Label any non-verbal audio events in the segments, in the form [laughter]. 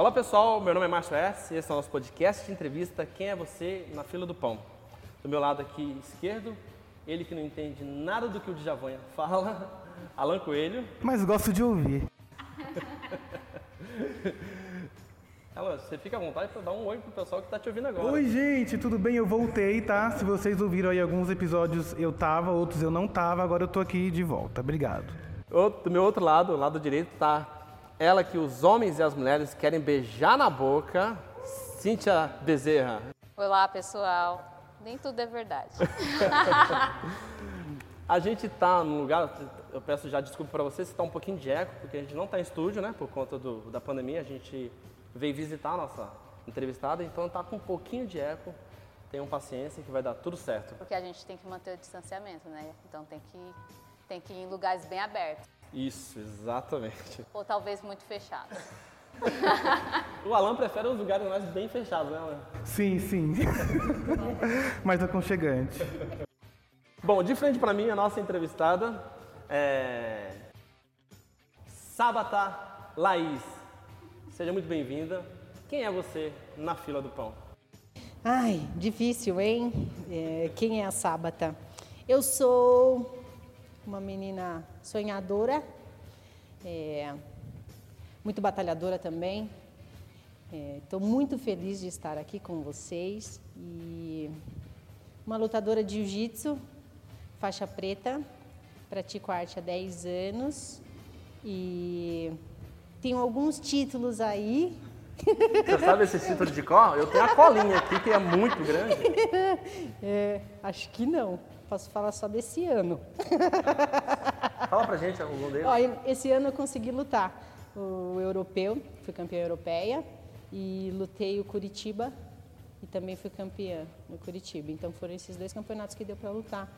Olá pessoal, meu nome é Márcio S. Esse é o nosso podcast de entrevista Quem é Você na Fila do Pão. Do meu lado aqui esquerdo, ele que não entende nada do que o Djavan fala, [laughs] Alan Coelho. Mas gosto de ouvir. [laughs] Alan, você fica à vontade para dar um oi pro pessoal que está te ouvindo agora. Oi, gente, tudo bem? Eu voltei, tá? Se vocês ouviram aí alguns episódios eu tava, outros eu não tava, agora eu tô aqui de volta. Obrigado. Do meu outro lado, lado direito, tá ela que os homens e as mulheres querem beijar na boca, Cíntia Bezerra. Olá, pessoal. Nem tudo é verdade. [laughs] a gente tá num lugar, eu peço já desculpa para você se está um pouquinho de eco, porque a gente não está em estúdio, né, por conta do, da pandemia. A gente veio visitar a nossa entrevistada, então está com um pouquinho de eco. Tenham paciência que vai dar tudo certo. Porque a gente tem que manter o distanciamento, né? Então tem que, tem que ir em lugares bem abertos. Isso, exatamente. Ou talvez muito fechados. [laughs] o Alan prefere os lugares mais bem fechados, né, Alan? Sim, sim. [laughs] mais aconchegante. Bom, de frente para mim, a nossa entrevistada é. Sabata Laís. Seja muito bem-vinda. Quem é você na fila do pão? Ai, difícil, hein? É, quem é a Sábata? Eu sou uma menina sonhadora, é, muito batalhadora também. Estou é, muito feliz de estar aqui com vocês e uma lutadora de jiu-jitsu, faixa preta, pratico arte há 10 anos e tenho alguns títulos aí. Você sabe esse título de cor? Eu tenho a colinha aqui que é muito grande. [laughs] É, acho que não. Posso falar só desse ano. [laughs] Fala pra gente algum deles. Ó, esse ano eu consegui lutar o europeu, fui campeã europeia e lutei o Curitiba e também fui campeã no Curitiba. Então foram esses dois campeonatos que deu para lutar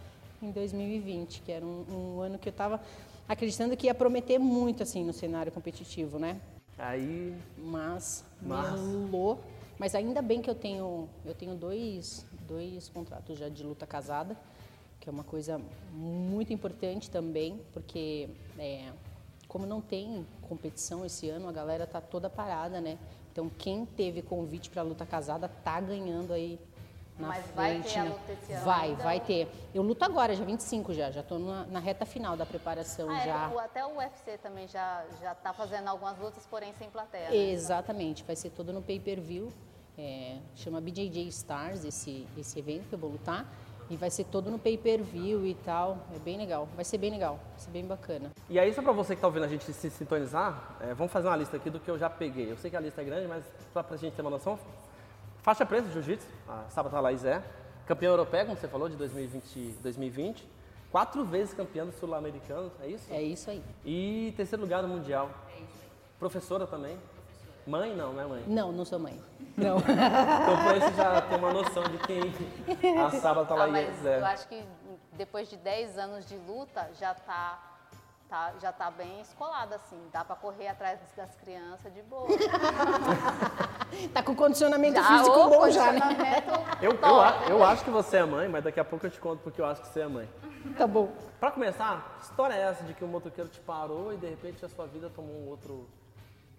em 2020, que era um, um ano que eu estava acreditando que ia prometer muito assim no cenário competitivo, né? Aí, mas, mas... me Mas ainda bem que eu tenho eu tenho dois dois contratos já de luta casada que é uma coisa muito importante também, porque é, como não tem competição esse ano, a galera tá toda parada, né? Então quem teve convite para luta casada tá ganhando aí na Mas frente, vai ter né? a luta esse ano? Vai, vai ter. Eu luto agora, já 25 já, já estou na, na, reta final da preparação ah, é, já. É, até o UFC também já já tá fazendo algumas lutas, porém sem plateia. Né? Exatamente, vai ser todo no pay-per-view. É, chama BJJ Stars esse esse evento que eu vou lutar. E vai ser todo no pay-per-view e tal. É bem legal. Vai ser bem legal. Vai ser bem bacana. E aí, só pra você que tá ouvindo a gente se sintonizar, é, vamos fazer uma lista aqui do que eu já peguei. Eu sei que a lista é grande, mas só pra gente ter uma noção. Faixa preta de jiu-jitsu, a Sabata Laís é. Campeã europeia, como você falou, de 2020. 2020. Quatro vezes campeã do sul-americano, é isso? É isso aí. E terceiro lugar no Mundial. É isso aí. Professora também. Mãe não, né mãe? Não, não sou mãe. Não. então por isso já tem uma noção de quem a Sábado tá lá ah, mas é. Eu acho que depois de 10 anos de luta já tá, tá, já tá bem escolada, assim. Dá para correr atrás das crianças de boa. tá com condicionamento já, físico bom já, né? Eu, eu, eu acho que você é mãe, mas daqui a pouco eu te conto porque eu acho que você é mãe. Tá bom. Para começar, que história é essa de que o motoqueiro te parou e de repente a sua vida tomou um outro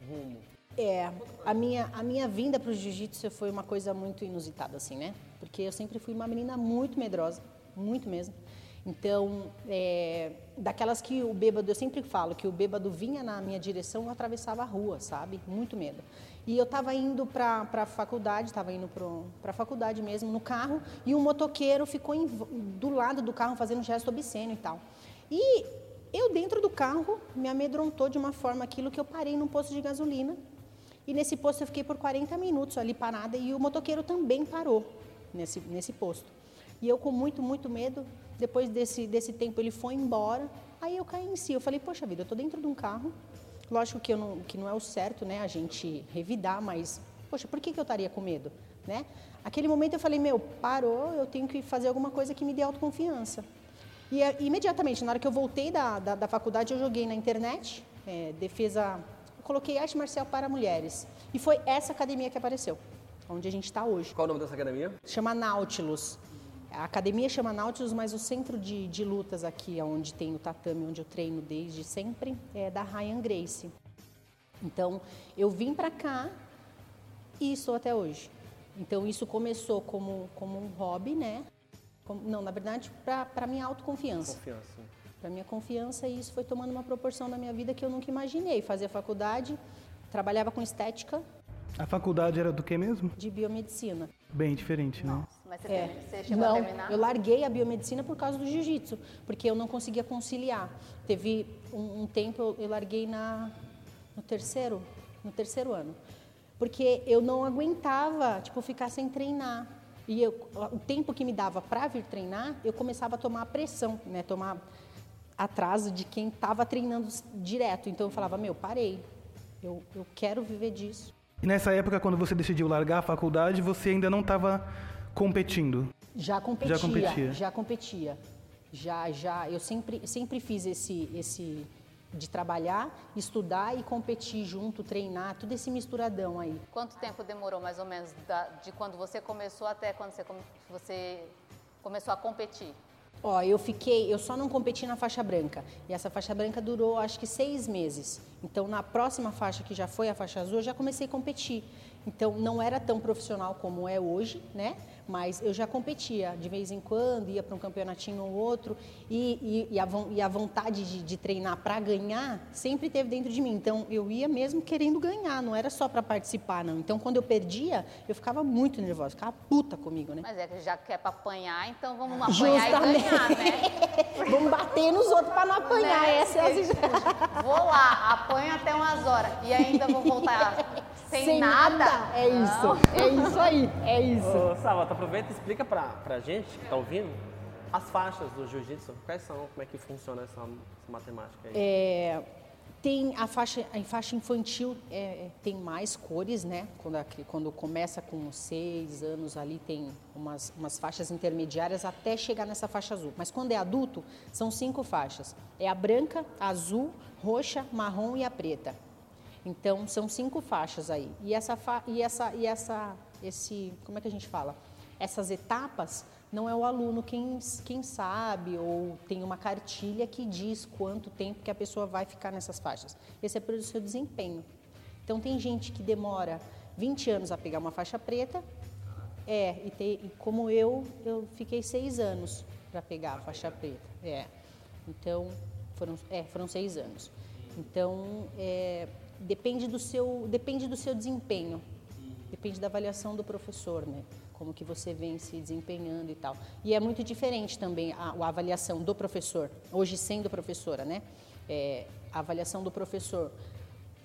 rumo? É, a minha, a minha vinda para o jiu-jitsu foi uma coisa muito inusitada, assim, né? Porque eu sempre fui uma menina muito medrosa, muito mesmo. Então, é, daquelas que o bêbado, eu sempre falo que o bêbado vinha na minha direção, eu atravessava a rua, sabe? Muito medo. E eu estava indo para a faculdade, estava indo para a faculdade mesmo, no carro, e um motoqueiro ficou em, do lado do carro fazendo um gesto obsceno e tal. E eu, dentro do carro, me amedrontou de uma forma aquilo que eu parei num posto de gasolina e nesse posto eu fiquei por 40 minutos ali parada e o motoqueiro também parou nesse, nesse posto. E eu com muito, muito medo, depois desse, desse tempo ele foi embora, aí eu caí em si. Eu falei, poxa vida, eu estou dentro de um carro, lógico que, eu não, que não é o certo né, a gente revidar, mas, poxa, por que, que eu estaria com medo? Né? Aquele momento eu falei, meu, parou, eu tenho que fazer alguma coisa que me dê autoconfiança. E imediatamente, na hora que eu voltei da, da, da faculdade, eu joguei na internet, é, defesa coloquei arte marcial para mulheres. E foi essa academia que apareceu, onde a gente está hoje. Qual o nome dessa academia? Chama Nautilus. A academia chama Nautilus, mas o centro de, de lutas aqui, onde tem o tatame, onde eu treino desde sempre, é da Ryan Grace. Então, eu vim para cá E estou até hoje. Então isso começou como, como um hobby, né? Como- não, na verdade, para minha autoconfiança. Confiança. Para minha confiança e isso foi tomando uma proporção na minha vida que eu nunca imaginei. Fazia faculdade, trabalhava com estética A faculdade era do que mesmo? de biomedicina. Bem diferente, né? Mas você, É. termi- você chegou a Não, terminar? eu larguei a biomedicina por causa do jiu-jitsu, porque eu não conseguia conciliar. Teve um, um tempo eu, eu larguei na no terceiro, no terceiro ano, porque eu não aguentava, tipo, ficar sem treinar. E eu, o tempo que me dava para vir treinar, eu começava a tomar pressão, né, tomar atraso de quem estava treinando direto. Então eu falava, meu, parei. Eu, eu quero viver disso. E nessa época, quando você decidiu largar a faculdade, você ainda não estava competindo. Já competia, Já competia. já competia. Já, já, eu sempre, sempre fiz esse, esse de trabalhar, estudar e competir junto, treinar, tudo esse misturadão aí. Quanto tempo demorou, mais ou menos, da- de quando você começou até quando você, come- você começou a competir? Ó, eu fiquei, eu só não competi na faixa branca. E essa faixa branca durou acho que seis meses. Então, na próxima faixa, que já foi a faixa azul, eu já comecei a competir. Então, não era tão profissional como é hoje, né? Mas eu já competia de vez em quando, ia para um campeonatinho ou outro. E, e- e a, e a vontade de, de treinar para ganhar sempre teve dentro de mim. Então, eu ia mesmo querendo ganhar, não era só para participar, não. Então, quando eu perdia, eu ficava muito nervosa, ficava puta comigo, né? Mas é que já que é pra apanhar, então vamos apanhar Justamente. e ganhar, né? [laughs] Vamos bater nos outros para não apanhar. Né? Essa é a Vou lá, apanho até umas horas e ainda vou voltar sem, nada. É isso, é isso aí, é isso. Ô, Salvatore, aproveita e explica pra, pra gente que tá ouvindo as faixas do jiu-jitsu. Quais são? Como é que funciona essa, essa matemática aí? É, tem a faixa, a faixa infantil é, tem mais cores, né? Quando, a quando começa com seis anos ali tem umas, umas faixas intermediárias até chegar nessa faixa azul. Mas quando é adulto, são cinco faixas. É a branca, a azul, roxa, marrom e a preta. Então são cinco faixas aí. E essa fa- e essa e essa esse como é que a gente fala? Essas etapas não é o aluno quem, quem sabe ou tem uma cartilha que diz quanto tempo que a pessoa vai ficar nessas faixas. Esse é pelo seu desempenho. Então tem gente que demora 20 anos a pegar uma faixa preta, é, e, tem- e como eu, eu fiquei seis anos para pegar a faixa preta. É. Então, foram, é, foram seis anos. Então, é, depende, do seu, depende do seu desempenho. Depende da avaliação do professor, né? Como que você vem se desempenhando e tal. E é muito diferente também a, a avaliação do professor, hoje sendo professora, né? É, a avaliação do professor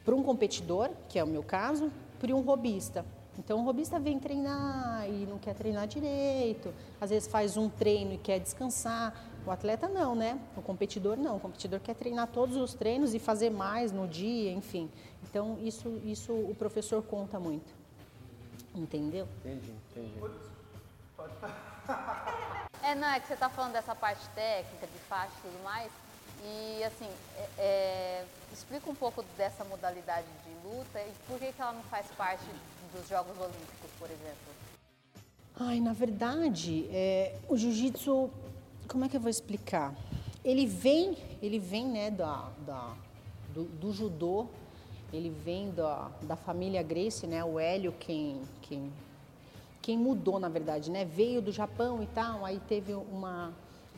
para um competidor, que é o meu caso, para um robista. Então, o robista vem treinar e não quer treinar direito, às vezes faz um treino e quer descansar. O atleta não, né? O competidor não. O competidor quer treinar todos os treinos e fazer mais no dia, enfim. Então, isso, isso o professor conta muito. Entendeu? Entendi, entendi. [laughs] É, não, é que você tá falando dessa parte técnica, de faixa e tudo mais. E assim, é- é, explica um pouco dessa modalidade de luta e por que, que ela não faz parte dos Jogos Olímpicos, por exemplo. Ai, na verdade, é, o jiu-jitsu, como é que eu vou explicar? Ele vem, ele vem, né, da, da- do, do judô, ele vem da, da família Gracie, né, o Hélio quem, quem, quem mudou, na verdade, né, veio do Japão e tal, aí teve uma,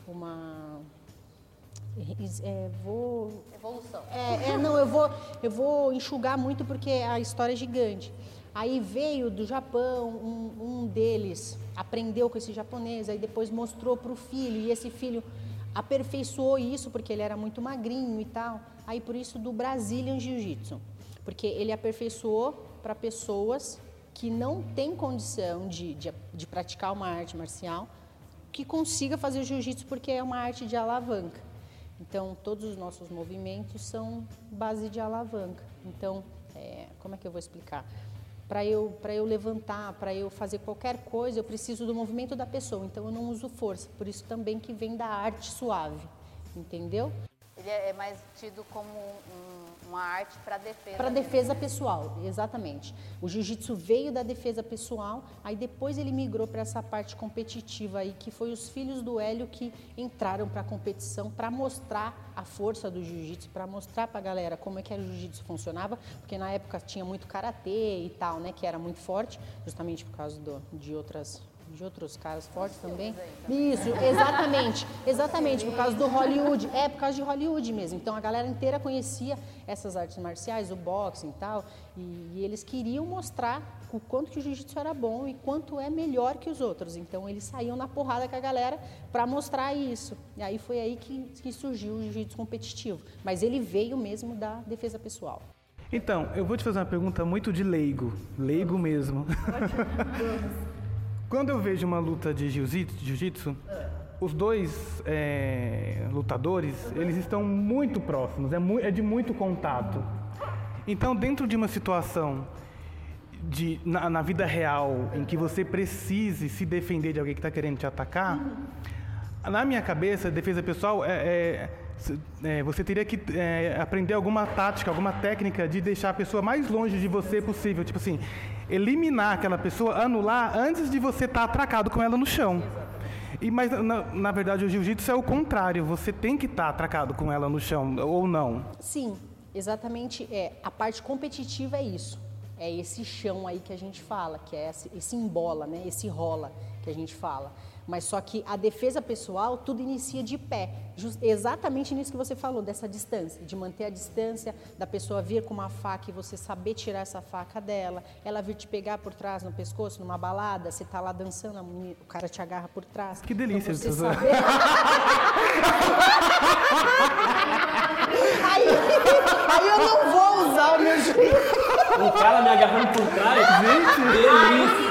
uma, é, vou Evolução. é, é, não, eu vou, eu vou enxugar muito porque a história é gigante. Aí veio do Japão, um, um deles aprendeu com esse japonês, aí depois mostrou para o filho, e esse filho aperfeiçoou isso porque ele era muito magrinho e tal. Aí por isso do Brazilian Jiu-Jitsu, porque ele aperfeiçoou para pessoas que não têm condição de, de, de praticar uma arte marcial, que consiga fazer jiu-jitsu porque é uma arte de alavanca. Então, todos os nossos movimentos são base de alavanca. Então, é, como é que eu vou explicar? Para eu, eu levantar, para eu fazer qualquer coisa, eu preciso do movimento da pessoa. Então, eu não uso força. Por isso também que vem da arte suave. Entendeu? Ele é é mais tido como um, uma arte para defesa. Para defesa pessoal, exatamente. O jiu-jitsu veio da defesa pessoal, aí depois ele migrou para essa parte competitiva aí, que foi os filhos do Hélio que entraram para a competição para mostrar a força do jiu-jitsu, para mostrar para a galera como é que o jiu-jitsu funcionava, porque na época tinha muito karatê e tal, né, que era muito forte, justamente por causa do, de outras de outros caras fortes também. Isso, exatamente, exatamente, por causa do Hollywood. É, por causa de Hollywood mesmo. Então a galera inteira conhecia essas artes marciais, o boxing e tal, e, e eles queriam mostrar o quanto que o jiu-jitsu era bom e quanto é melhor que os outros. Então eles saíam na porrada com a galera para mostrar isso. E aí foi aí que, que surgiu o jiu-jitsu competitivo. Mas ele veio mesmo da defesa pessoal. Então, eu vou te fazer uma pergunta muito de leigo, leigo mesmo. [laughs] Quando eu vejo uma luta de jiu-jitsu, os dois é, lutadores, eles estão muito próximos, é, mu é, de muito contato. Então, dentro de uma situação de, na, na, vida real em que você precise se defender de alguém que está querendo te atacar, na minha cabeça, defesa pessoal é, é, você teria que é, aprender alguma tática, alguma técnica de deixar a pessoa mais longe de você possível. Tipo assim, eliminar aquela pessoa, anular antes de você estar tá atracado com ela no chão. E, mas, na, na verdade, o jiu-jitsu é o contrário. Você tem que estar tá atracado com ela no chão, ou não? Sim, exatamente. É, a parte competitiva é isso. É esse chão aí que a gente fala, que é esse, esse embola, né? esse rola que a gente fala. Mas só que a defesa pessoal, tudo inicia de pé. Just, exatamente nisso que você falou, dessa distância, de manter a distância, da pessoa vir com uma faca e você saber tirar essa faca dela, ela vir te pegar por trás no pescoço, numa balada, você tá lá dançando, o cara te agarra por trás. Que delícia então, você saber... [laughs] aí, aí eu não vou usar o meu jeito. O cara me agarrando por trás, gente, delícia.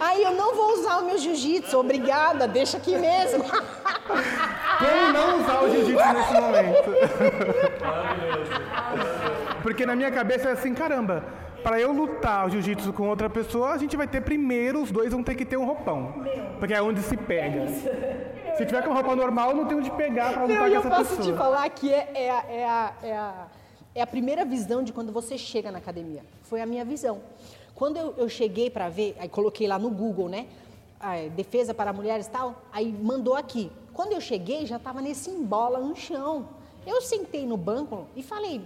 Aí eu não vou usar o meu jiu-jitsu, obrigada, deixa aqui mesmo. Como não usar o jiu-jitsu nesse momento? Porque na minha cabeça é assim, caramba, para eu lutar o jiu-jitsu com outra pessoa, a gente vai ter primeiro, os dois vão ter que ter um roupão. Porque é onde se pega. Se tiver com roupa normal, não tem onde pegar para lutar não, com essa pessoa. Eu posso te falar que é, é, é, a, é, a, é a primeira visão de quando você chega na academia. Foi a minha visão. Quando eu, eu cheguei para ver, aí coloquei lá no Google, né? defesa para mulheres tal, aí mandou aqui. Quando eu cheguei, já estava nesse embola no chão. Eu sentei no banco e falei: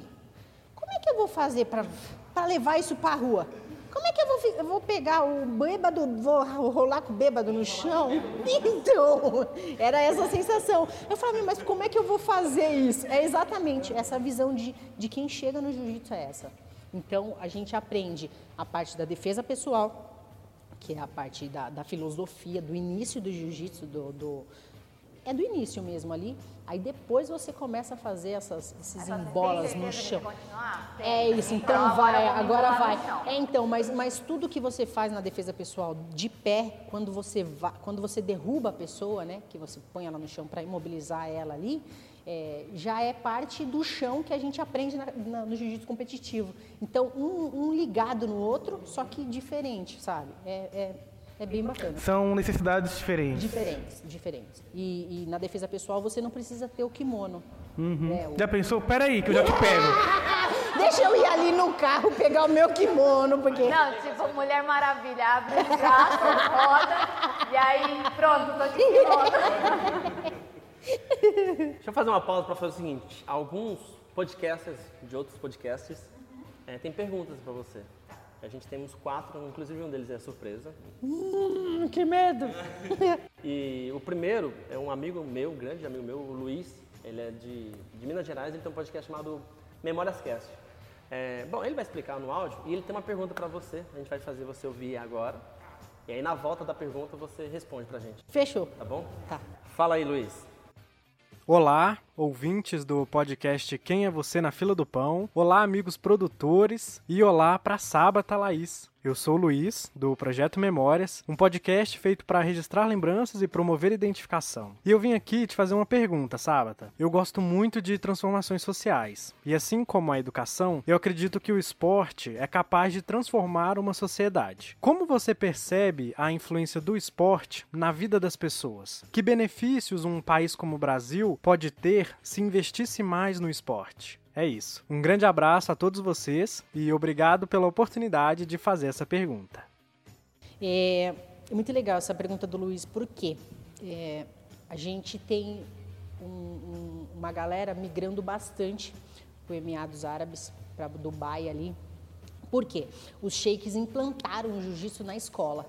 como é que eu vou fazer para levar isso para a rua? Como é que eu vou, eu vou pegar o bêbado, vou rolar com o bêbado no chão? [laughs] Então, era essa sensação. Eu falei, mas como é que eu vou fazer isso? É exatamente essa visão de, de quem chega no jiu-jitsu é essa. Então, a gente aprende a parte da defesa pessoal, que é a parte da, da filosofia, do início do jiu-jitsu, do, do, é do início mesmo ali. Aí depois você começa a fazer essas, esses embolas no chão. É isso, então, então vai, agora vai. É então, mas, mas tudo que você faz na defesa pessoal de pé, quando você va, quando você derruba a pessoa, né, que você põe ela no chão para imobilizar ela ali, é, já é parte do chão que a gente aprende na, na, no jiu-jitsu competitivo. Então, um, um, ligado no outro, só que diferente, sabe? É, é, é, bem bacana. São necessidades diferentes. Diferentes, diferentes. E, e na defesa pessoal você não precisa ter o kimono. Uhum. Né? O... Já pensou? Peraí, que eu já te [laughs] pego. Deixa eu ir ali no carro pegar o meu kimono, porque... Não, tipo, Mulher Maravilha, abre o braço, roda, e aí, pronto, tô de kimono. [laughs] Deixa eu fazer uma pausa para fazer o seguinte. Alguns podcasters de outros podcasts é, têm perguntas para você. A gente temos quatro, inclusive um deles é surpresa. Hum, que medo! [laughs] e o primeiro é um amigo meu, um grande amigo meu, o Luiz. Ele é de, de Minas Gerais, ele tem um podcast chamado Memórias Cast. É, bom, ele vai explicar no áudio e ele tem uma pergunta para você. A gente vai fazer você ouvir agora. E aí na volta da pergunta você responde pra gente. Fechou. Tá bom? Tá. Fala aí, Luiz. Olá, ouvintes do podcast Quem é Você na Fila do Pão. Olá, amigos produtores. E olá para Sábata Laís. Eu sou o Luiz, do Projeto Memórias, um podcast feito para registrar lembranças e promover identificação. E eu vim aqui te fazer uma pergunta, Sábata. Eu gosto muito de transformações sociais, e assim como a educação, eu acredito que o esporte é capaz de transformar uma sociedade. Como você percebe a influência do esporte na vida das pessoas? Que benefícios um país como o Brasil pode ter se investisse mais no esporte? É isso. Um grande abraço a todos vocês e obrigado pela oportunidade de fazer essa pergunta. É, é muito legal essa pergunta do Luiz, por quê? É, a gente tem um, um, uma galera migrando bastante para o Emiados Árabes, para Dubai ali. Por quê? Os sheiks implantaram o jiu-jitsu na escola.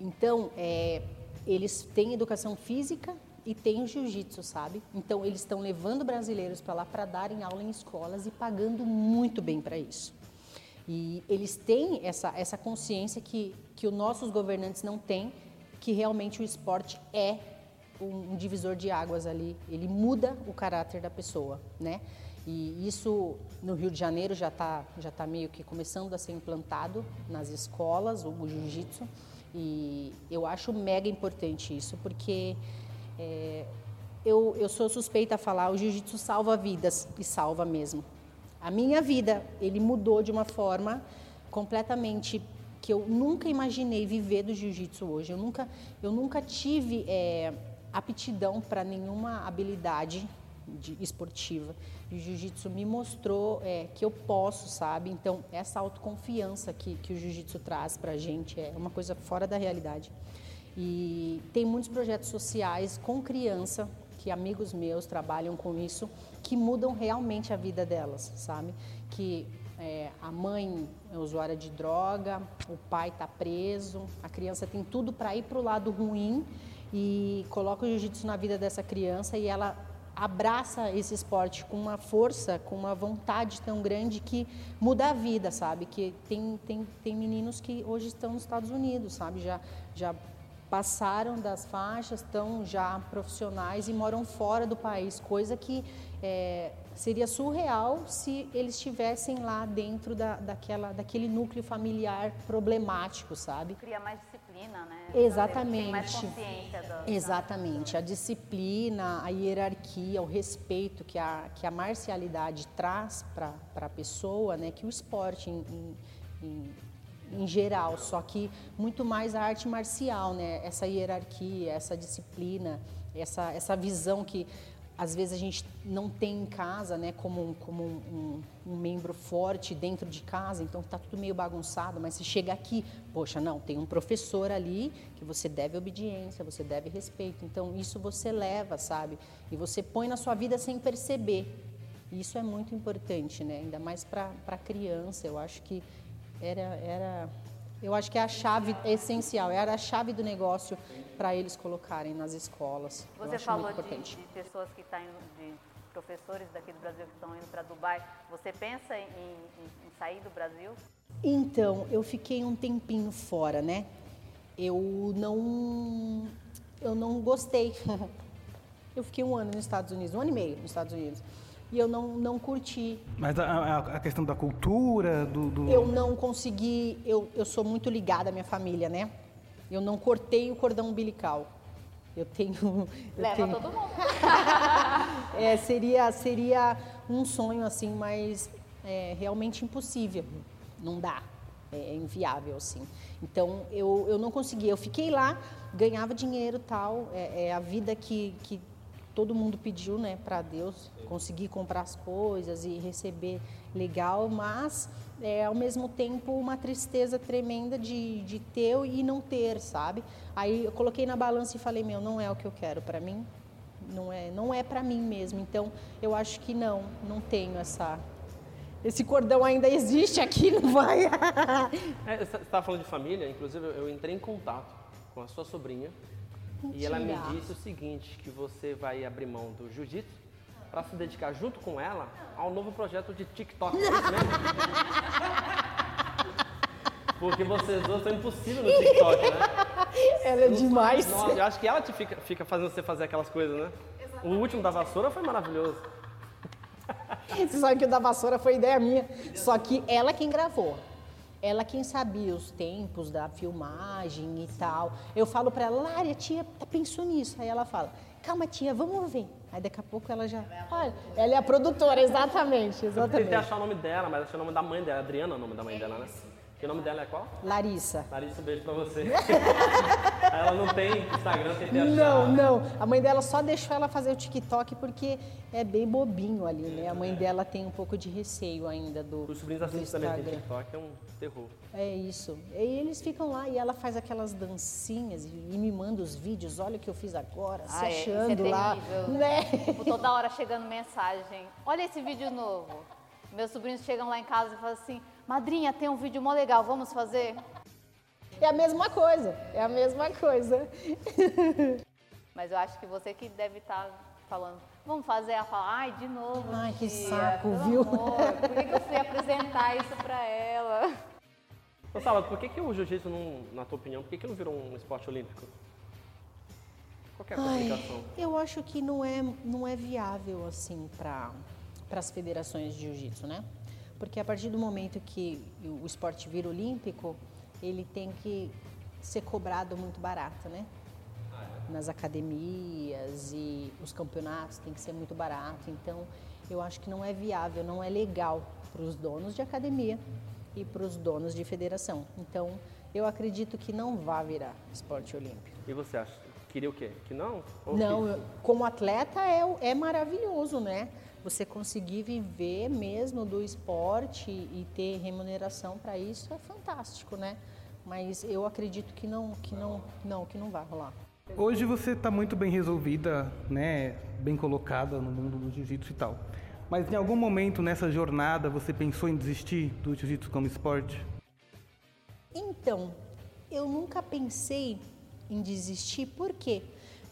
Então, é, eles têm educação física e tem o jiu-jitsu, sabe? Então eles estão levando brasileiros para lá para darem aula em escolas e pagando muito bem para isso. E eles têm essa, essa consciência que, que os nossos governantes não têm, que realmente o esporte é um, um divisor de águas ali, ele muda o caráter da pessoa, né? E isso no Rio de Janeiro já está já tá meio que começando a ser implantado nas escolas, o, jiu-jitsu. E eu acho mega importante isso, porque é, eu, eu sou suspeita a falar, o jiu-jitsu salva vidas, e salva mesmo. A minha vida, ele mudou de uma forma completamente que eu nunca imaginei viver do jiu-jitsu hoje. Eu nunca, eu nunca tive é, aptidão para nenhuma habilidade de, esportiva. E o jiu-jitsu me mostrou é, que eu posso, sabe? Então, essa autoconfiança que, que o jiu-jitsu traz para a gente é uma coisa fora da realidade. E tem muitos projetos sociais com criança, que amigos meus trabalham com isso, que mudam realmente a vida delas, sabe? Que é, a mãe é usuária de droga, o pai está preso, a criança tem tudo para ir para o lado ruim e coloca o jiu-jitsu na vida dessa criança e ela abraça esse esporte com uma força, com uma vontade tão grande que muda a vida, sabe? Que tem, tem, tem meninos que hoje estão nos Estados Unidos, sabe? Já, já passaram das faixas, estão já profissionais e moram fora do país, coisa que é, seria surreal se eles estivessem lá dentro da, daquela, daquele núcleo familiar problemático, sabe? Cria mais disciplina, né? Exatamente. Tem mais consciência do, Exatamente. A disciplina, a hierarquia, o respeito que a, que a marcialidade traz para a pessoa, né? Que o esporte em, em, em em geral, só que muito mais a arte marcial, né? Essa hierarquia, essa disciplina, essa, essa visão que às vezes a gente não tem em casa, né? Como, como um, um, um membro forte dentro de casa, então está tudo meio bagunçado, mas se chega aqui, poxa, não, tem um professor ali que você deve obediência, você deve respeito. Então isso você leva, sabe? E você põe na sua vida sem perceber. Isso é muito importante, né? Ainda mais para criança, eu acho que era, era, eu acho que é a chave essencial, era a chave do negócio para eles colocarem nas escolas. Você falou de, de, pessoas que estão tá de professores daqui do Brasil que estão indo para Dubai. Você pensa em, em, em sair do Brasil? Então, eu fiquei um tempinho fora, né? Eu não, eu não gostei. [laughs] Eu fiquei um ano nos Estados Unidos, um ano e meio nos Estados Unidos e eu não, não curti. Mas a, a questão da cultura, do, do, Eu não consegui, eu, eu sou muito ligada à minha família, né? Eu não cortei o cordão umbilical. Eu tenho. [laughs] Eu Leva tenho... todo mundo. [laughs] é, seria, seria um sonho, assim, mas é realmente impossível. Não dá. É inviável, assim. Então, eu, eu não consegui. Eu fiquei lá, ganhava dinheiro tal. É, é a vida que, que todo mundo pediu, né, para Deus conseguir comprar as coisas e receber legal, mas é, ao mesmo tempo uma tristeza tremenda de, de ter e não ter, sabe? Aí eu coloquei na balança e falei, meu, não é o que eu quero para mim, não é, não é para mim mesmo. Então eu acho que não, não tenho essa esse cordão ainda existe aqui, não vai. [laughs] é, você estava falando de família, inclusive eu entrei em contato com a sua sobrinha Mentira. E ela me disse o seguinte, que você vai abrir mão do jiu-jitsu para se dedicar junto com ela ao novo projeto de TikTok. É isso mesmo? [laughs] Porque vocês dois são impossíveis no TikTok, né? [laughs] Ela é demais. Nossa, eu acho que ela te fica, fica fazendo você fazer aquelas coisas, né? Exatamente. O último da vassoura foi maravilhoso. Você sabe que o da vassoura foi ideia minha. Só que ela quem gravou. Ela quem sabia os tempos da filmagem e tal. Eu falo para ela, Lari, a tia tá pensou nisso. Aí ela fala, calma tia, vamos ver. Aí daqui a pouco ela já. Olha, ela é a produtora, exatamente, Eu tentei exatamente. achar o nome dela, mas achei o nome da mãe dela. Adriana é o nome da mãe dela, né? Que o nome dela é qual? Larissa. Larissa, um beijo pra você. [laughs] [laughs] ela não tem Instagram, tentei achar. Não, não. A mãe dela só deixou ela fazer o TikTok porque é bem bobinho ali, né? A mãe dela tem um pouco de receio ainda do, Os sobrinhos assistem também, tem. TikTok, é um terror. É isso. E eles ficam lá e ela faz aquelas dancinhas e me manda os vídeos. Olha o que eu fiz agora, se Ah, é, isso é achando lá. terrível. Né? Tipo, toda hora chegando mensagem. Olha esse vídeo novo. Meus sobrinhos chegam lá em casa e falam assim: Madrinha, tem um vídeo mó legal, vamos fazer? É a mesma coisa. É a mesma coisa. [laughs] Mas eu acho que você que deve estar falando, vamos fazer? Ela fala, ai, de novo. Ai, que tia, saco, pelo viu?" amor, por que, que eu fui apresentar isso pra ela? Ô, Sábado, por que, que o jiu-jitsu, não, na tua opinião, por que, que não virou um esporte olímpico? Qual que é a explicação? eu acho que não é, não é viável assim para as federações de jiu-jitsu, né? Porque a partir do momento que o esporte vira olímpico, ele tem que ser cobrado muito barato, né? Nas academias e os campeonatos tem que ser muito barato. Então, eu acho que não é viável, não é legal para os donos de academia e para os donos de federação. Então, eu acredito que não vai virar esporte olímpico. E você acha? Queria o quê? Que não? Ou Não, que- como atleta é, é maravilhoso, né? Você conseguir viver mesmo do esporte e ter remuneração para isso é fantástico, né? Mas eu acredito que não, que não, não, que não vai rolar. Hoje você está muito bem resolvida, né? Bem colocada no mundo do jiu-jitsu e tal. Mas em algum momento nessa jornada você pensou em desistir do jiu-jitsu como esporte? Então, eu nunca pensei em desistir, por quê?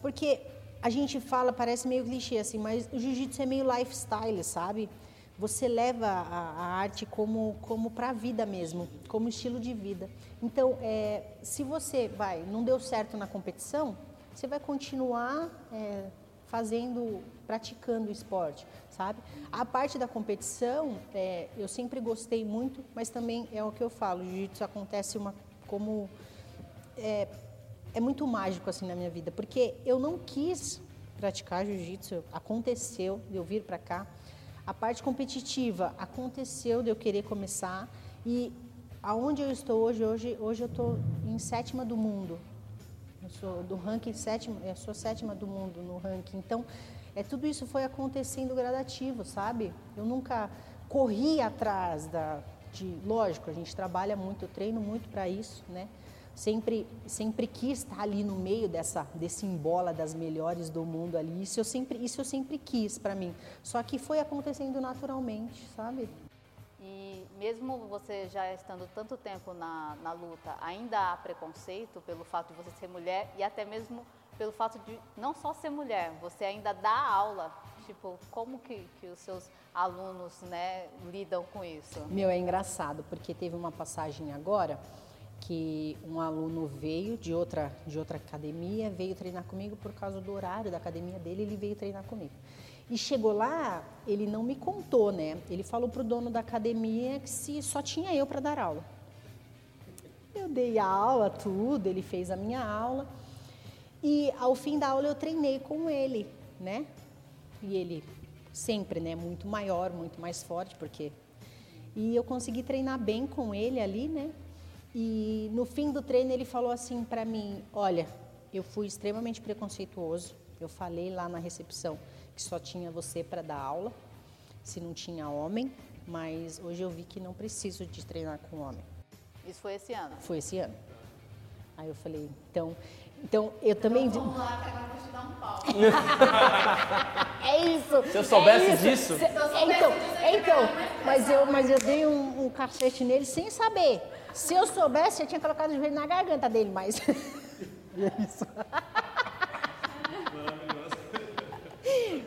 Porque a gente fala, parece meio clichê assim, mas o jiu-jitsu é meio lifestyle, sabe? Você leva a, a arte como, como para a vida mesmo, como estilo de vida. Então, é, se você vai, não deu certo na competição, você vai continuar é, fazendo, praticando o esporte, sabe? A parte da competição, é, eu sempre gostei muito, mas também é o que eu falo, o jiu-jitsu acontece uma como é, é muito mágico assim na minha vida, porque eu não quis praticar jiu-jitsu, aconteceu de eu vir para cá. A parte competitiva aconteceu de eu querer começar e aonde eu estou hoje, hoje, hoje eu estou em sétima do mundo. Eu sou do ranking sétima, eu sou sétima do mundo no ranking. Então, é tudo isso foi acontecendo gradativo, sabe? Eu nunca corri atrás da de, lógico, a gente trabalha muito, treino muito para isso, né? Sempre sempre quis estar ali no meio dessa desse embola das melhores do mundo ali. Isso eu sempre isso eu sempre quis para mim. Só que foi acontecendo naturalmente, sabe? E mesmo você já estando tanto tempo na, na luta, ainda há preconceito pelo fato de você ser mulher e até mesmo pelo fato de não só ser mulher, você ainda dá aula. Tipo, como que, que os seus alunos né, lidam com isso? Meu, é engraçado, porque teve uma passagem agora que um aluno veio de outra, de outra academia, veio treinar comigo por causa do horário da academia dele, ele veio treinar comigo. E chegou lá, ele não me contou, né? Ele falou pro dono da academia que se só tinha eu para dar aula. Eu dei aula, tudo, ele fez a minha aula. E ao fim da aula eu treinei com ele, né? E ele sempre, né, muito maior, muito mais forte, porque e eu consegui treinar bem com ele ali, né? E no fim do treino ele falou assim para mim: "Olha, eu fui extremamente preconceituoso. Eu falei lá na recepção que só tinha você para dar aula, se não tinha homem, mas hoje eu vi que não preciso de treinar com homem. Isso foi esse ano. Foi esse ano. Aí eu falei: "Então, então eu também Vamos lá, que agora eu vou te dar um pau. [laughs] É isso. Se eu soubesse é isso. disso- Se- então, então, mas eu, mas eu dei um, um cacete nele sem saber. Se eu soubesse, eu tinha colocado o joelho na garganta dele, mas. [laughs] E é isso.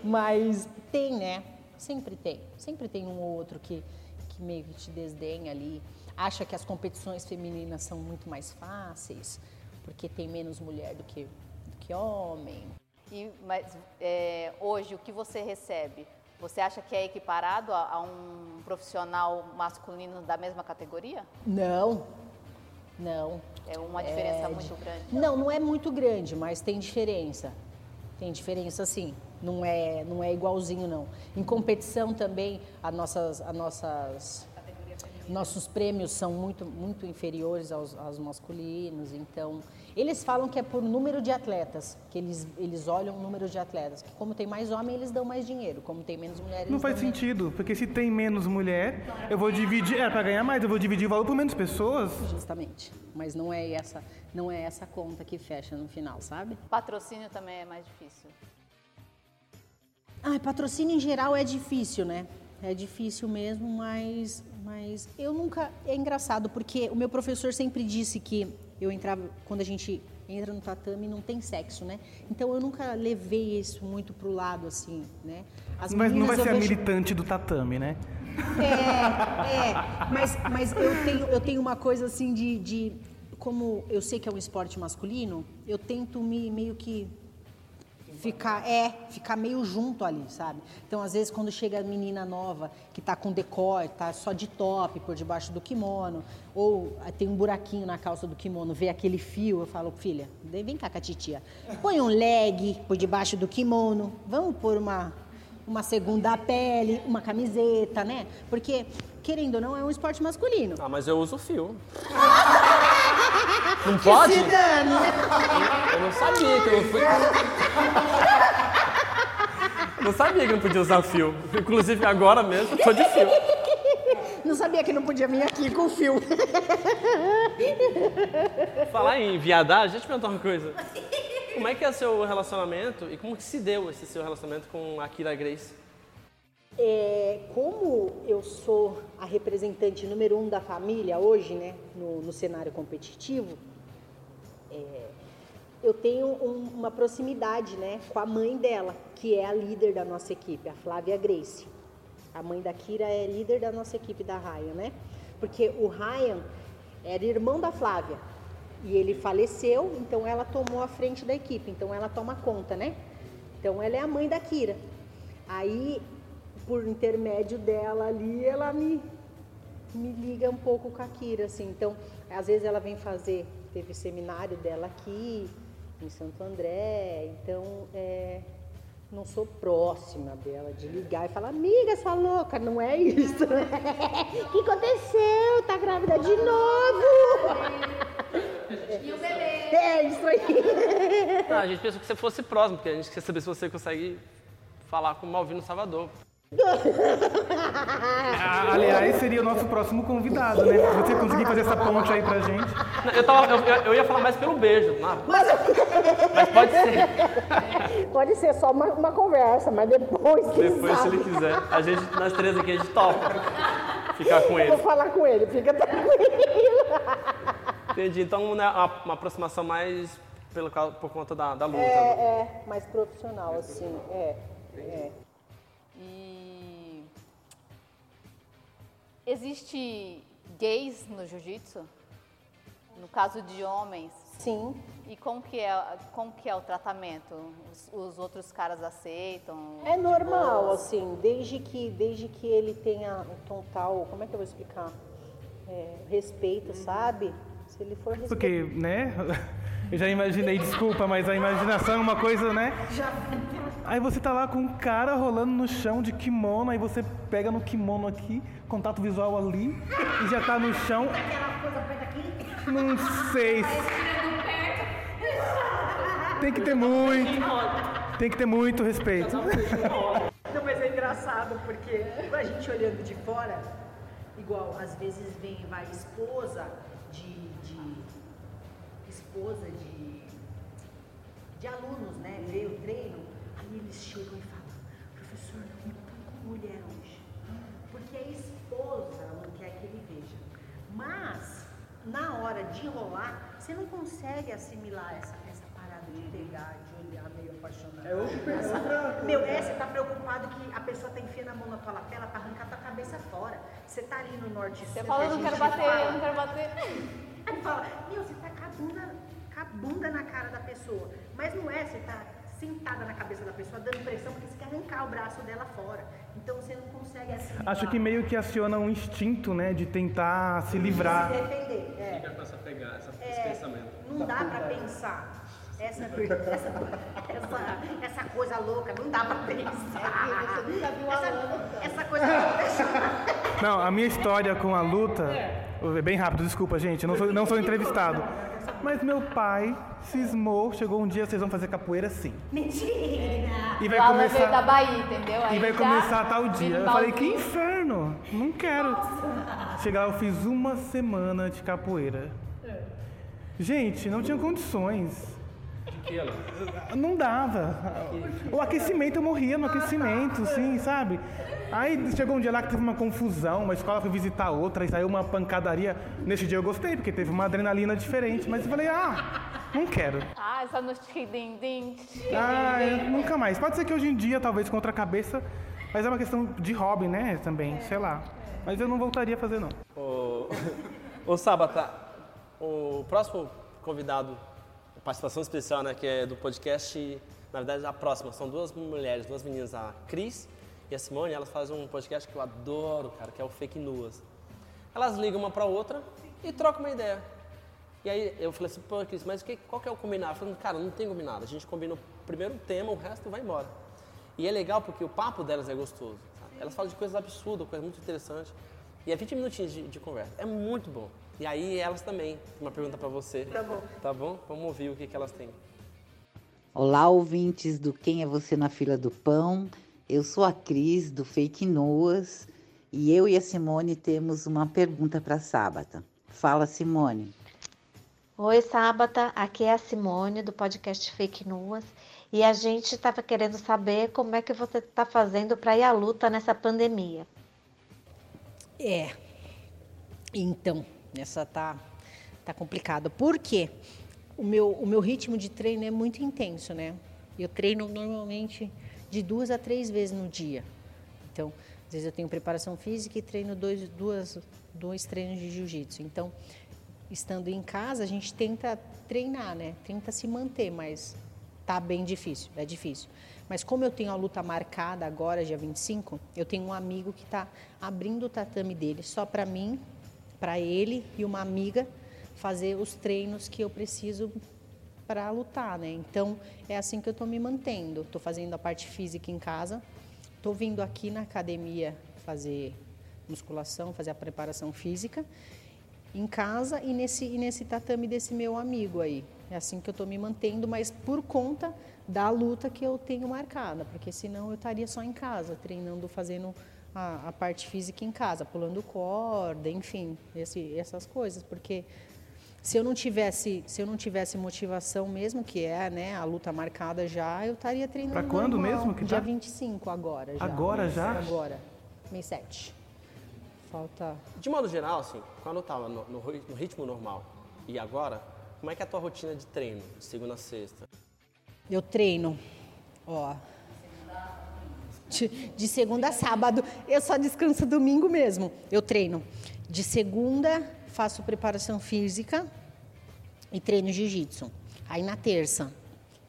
Mas tem, né? Sempre tem. Sempre tem um ou outro que, que meio que te desdenha ali. Acha que as competições femininas são muito mais fáceis, porque tem menos mulher do que, do que homem. E, mas é, hoje, o que você recebe? Você acha que é equiparado a, a um profissional masculino da mesma categoria? Não, não. É uma diferença muito grande. Não, não é muito grande, mas tem diferença. Tem diferença sim. Não é, não é igualzinho não. Em competição também, as nossas, as nossas nossos prêmios são muito, muito inferiores aos, aos masculinos, então eles falam que é por número de atletas, que eles, eles olham o número de atletas, que como tem mais homem, eles dão mais dinheiro, como tem menos mulheres, Não faz dão menos. sentido, porque se tem menos mulher, eu vou dividir, é para ganhar mais, eu vou dividir o valor por menos pessoas. Justamente, mas não é essa, não é essa conta que fecha no final, sabe? Patrocínio também é mais difícil. Ai, patrocínio em geral é difícil, né? É difícil mesmo, mas, mas eu nunca. É engraçado, porque o meu professor sempre disse que eu entrava. Quando a gente entra no tatame, não tem sexo, né? Então eu nunca levei isso muito pro lado, assim, né? As Mas não vai ser a vejo- militante do tatame, né? É, é. Mas, mas eu, tenho, eu tenho uma coisa assim de, de. Como eu sei que é um esporte masculino, eu tento me meio que ficar é ficar meio junto ali sabe? Então às vezes quando chega a menina nova que tá com decote tá só de top por debaixo do kimono ou ah, tem um buraquinho na calça do kimono vê aquele fio eu falo filha vem cá com a titia. Põe um leg por debaixo do kimono vamos pôr uma uma segunda pele uma camiseta né? Porque querendo ou não é um esporte masculino. Ah, mas eu uso fio. [laughs] Não pode? Se dane. Eu não sabia que eu não fui. Não sabia que não podia usar fio. Inclusive agora mesmo tô de fio. não sabia que não podia vir aqui com fio Falar em viadagem, deixa eu te perguntar uma coisa. Como é que é o seu relacionamento e como que se deu esse seu relacionamento com a Kira Grace? É, como eu sou a representante número um da família hoje, né, no, no cenário competitivo, é, eu tenho um- uma proximidade, né, com a mãe dela, que é a líder da nossa equipe, a Flávia Grace. A mãe da Kira é líder da nossa equipe da Ryan, né? Porque o Ryan era irmão da Flávia e ele faleceu, então ela tomou a frente da equipe, então ela toma conta, né? Então ela é a mãe da Kira. Aí, por intermédio dela ali, ela me, me liga um pouco com a Kira, assim. Então, às vezes ela vem fazer, teve seminário dela aqui, em Santo André, então é, não sou próxima dela de ligar e falar, amiga, sua louca, não é isso. O [laughs] que aconteceu? Tá grávida de novo? E o bebê? É isso aí. Ah, a gente pensou que você fosse próximo, porque a gente quer saber se você consegue falar com o Malvino Salvador. Ah, Aliás, seria o nosso próximo convidado, né? Se você conseguir fazer essa ponte aí pra gente. Não, Eu, tava, eu, eu- eu ia falar mais pelo beijo, não, Mas mas pode ser. pode ser só uma, uma conversa, mas depois, Depois, se ele quiser. A gente, nós três aqui, a gente topa ficar com Eu ele. vou falar com ele, fica tranquilo. Entendi. Então, né, uma, uma aproximação mais pelo, por conta da, da luta. né? É, é, mais profissional, assim, é. é. Existe gays no jiu-jitsu? No caso de homens? Sim, E como que é, como que é o tratamento? Os, os outros caras aceitam? é normal, assim, desde que, desde que ele tenha um total, como é que eu vou explicar? É, respeito, sabe? Se ele for respeito. Porque, né? [laughs] Eu já imaginei, desculpa, mas a imaginação é uma coisa, né? Aí você tá lá com um cara rolando no chão de kimono, aí você pega no kimono aqui, contato visual ali, e já tá no chão. Não sei. Tem que ter muito. Tem que ter muito respeito. Não, mas é engraçado porque a gente olhando de fora, igual às vezes vem vai esposa de, de esposa de, de alunos, né? Vê o treino, aí eles chegam e falam, professor, não me põe com mulher esposa não quer que ele veja. Mas, na hora de rolar, você não consegue assimilar essa, essa parada de pegar, de olhar meio apaixonado. É outro Meu, é, você tá preocupado que a pessoa tá enfiando a mão na tua lapela pra arrancar tua cabeça fora. Você tá ali no norte Você fala, eu não quero bater, eu não quero bater. Aí fala, meu, você tá com a bunda, com a bunda na cara da pessoa. Mas não é, você tá sentada na cabeça da pessoa dando pressão porque você quer arrancar o braço dela fora. Então você não consegue assim. Acho que meio que aciona um instinto, né, de tentar se livrar. Se defender. É. Fica com essa pegada, essa, esse É, pensamento. não dá pra pensar. Essa, [laughs] essa, essa, essa coisa louca, não dá pra pensar. Você nunca viu a essa, essa coisa louca. Não, a minha história com a luta. É bem rápido, desculpa, gente, eu não sou, não sou entrevistado. Mas meu pai cismou, chegou um dia, vocês vão fazer capoeira sim. Mentira! E vai Alan veio da começar. Bahia, entendeu? E Aí vai já começar tal dia. Eu falei, que inferno! Não quero. Chegar lá, eu fiz uma semana de capoeira. Gente, não tinha condições. Não dava. O aquecimento, eu morria no aquecimento, sim, sabe? Aí chegou um dia lá que teve uma confusão, uma escola foi visitar outra e saiu uma pancadaria. Nesse dia eu gostei, porque teve uma adrenalina diferente, mas eu falei, ah, não quero. Ah, essa no din Ah, eu nunca mais. Pode ser que hoje em dia, talvez contra a cabeça, mas é uma questão de hobby, né? Também, sei lá. Mas eu não voltaria a fazer, não. Ô, [laughs] ô Sabata, o próximo convidado, participação especial, né, que é do podcast, na verdade a próxima, são duas mulheres, duas meninas, a Cris e a Simone, elas fazem um podcast que eu adoro, cara, que é o Fake Nuas. Elas ligam uma pra outra e trocam uma ideia. E aí eu falei assim, pô, Cris, mas que, qual que é o combinado? Eu falei, cara, não tem combinado, a gente combina o primeiro tema, o resto vai embora. E é legal porque o papo delas é gostoso. sabe? Elas falam de coisas absurdas, coisas muito interessantes. E é 20 minutinhos de, de conversa. É muito bom. E aí elas também. Uma pergunta pra você. Tá bom. Tá bom? Vamos ouvir o que, que elas têm. Olá, ouvintes do Quem é Você na Fila do Pão. Eu sou a Cris, do Fake Noas, e eu e a Simone temos uma pergunta para Sábata. Fala, Simone. Oi, Sábata, aqui é a Simone do podcast Fake News e a gente estava querendo saber como é que você está fazendo para ir à luta nessa pandemia. É. Então, essa tá, tá complicada. Por quê? O meu, o meu ritmo de treino é muito intenso, né? Eu treino normalmente de duas a três vezes no dia. Então, às vezes eu tenho preparação física e treino dois, duas, dois treinos de jiu-jitsu. Então, estando em casa, a gente tenta treinar, né? Tenta se manter, mas tá bem difícil, é difícil. Mas como eu tenho a luta marcada agora, dia 25, eu tenho um amigo que está abrindo o tatame dele só para mim, para ele e uma amiga fazer os treinos que eu preciso para lutar, né? Então é assim que eu estou me mantendo. Estou fazendo a parte física em casa, estou vindo aqui na academia fazer musculação, fazer a preparação física em casa e nesse, e nesse tatame desse meu amigo aí. É assim que eu estou me mantendo, mas por conta da luta que eu tenho marcada, porque senão eu estaria só em casa, treinando, fazendo a, a parte física em casa, pulando corda, enfim, esse, essas coisas, porque se eu não tivesse, se eu não tivesse motivação mesmo, que é, né, a luta marcada já, eu estaria treinando Pra quando normal. mesmo que Dia tá? 25 agora já. Agora mês- já? Agora, mês 7. Falta De modo geral, assim, quando eu tava no, no ritmo normal e agora, como é que é a tua rotina de treino, de segunda a sexta? Eu treino, ó. De, de segunda a sábado. Eu só descanso domingo mesmo. Eu treino. De segunda, faço preparação física e treino jiu-jitsu. Aí na terça,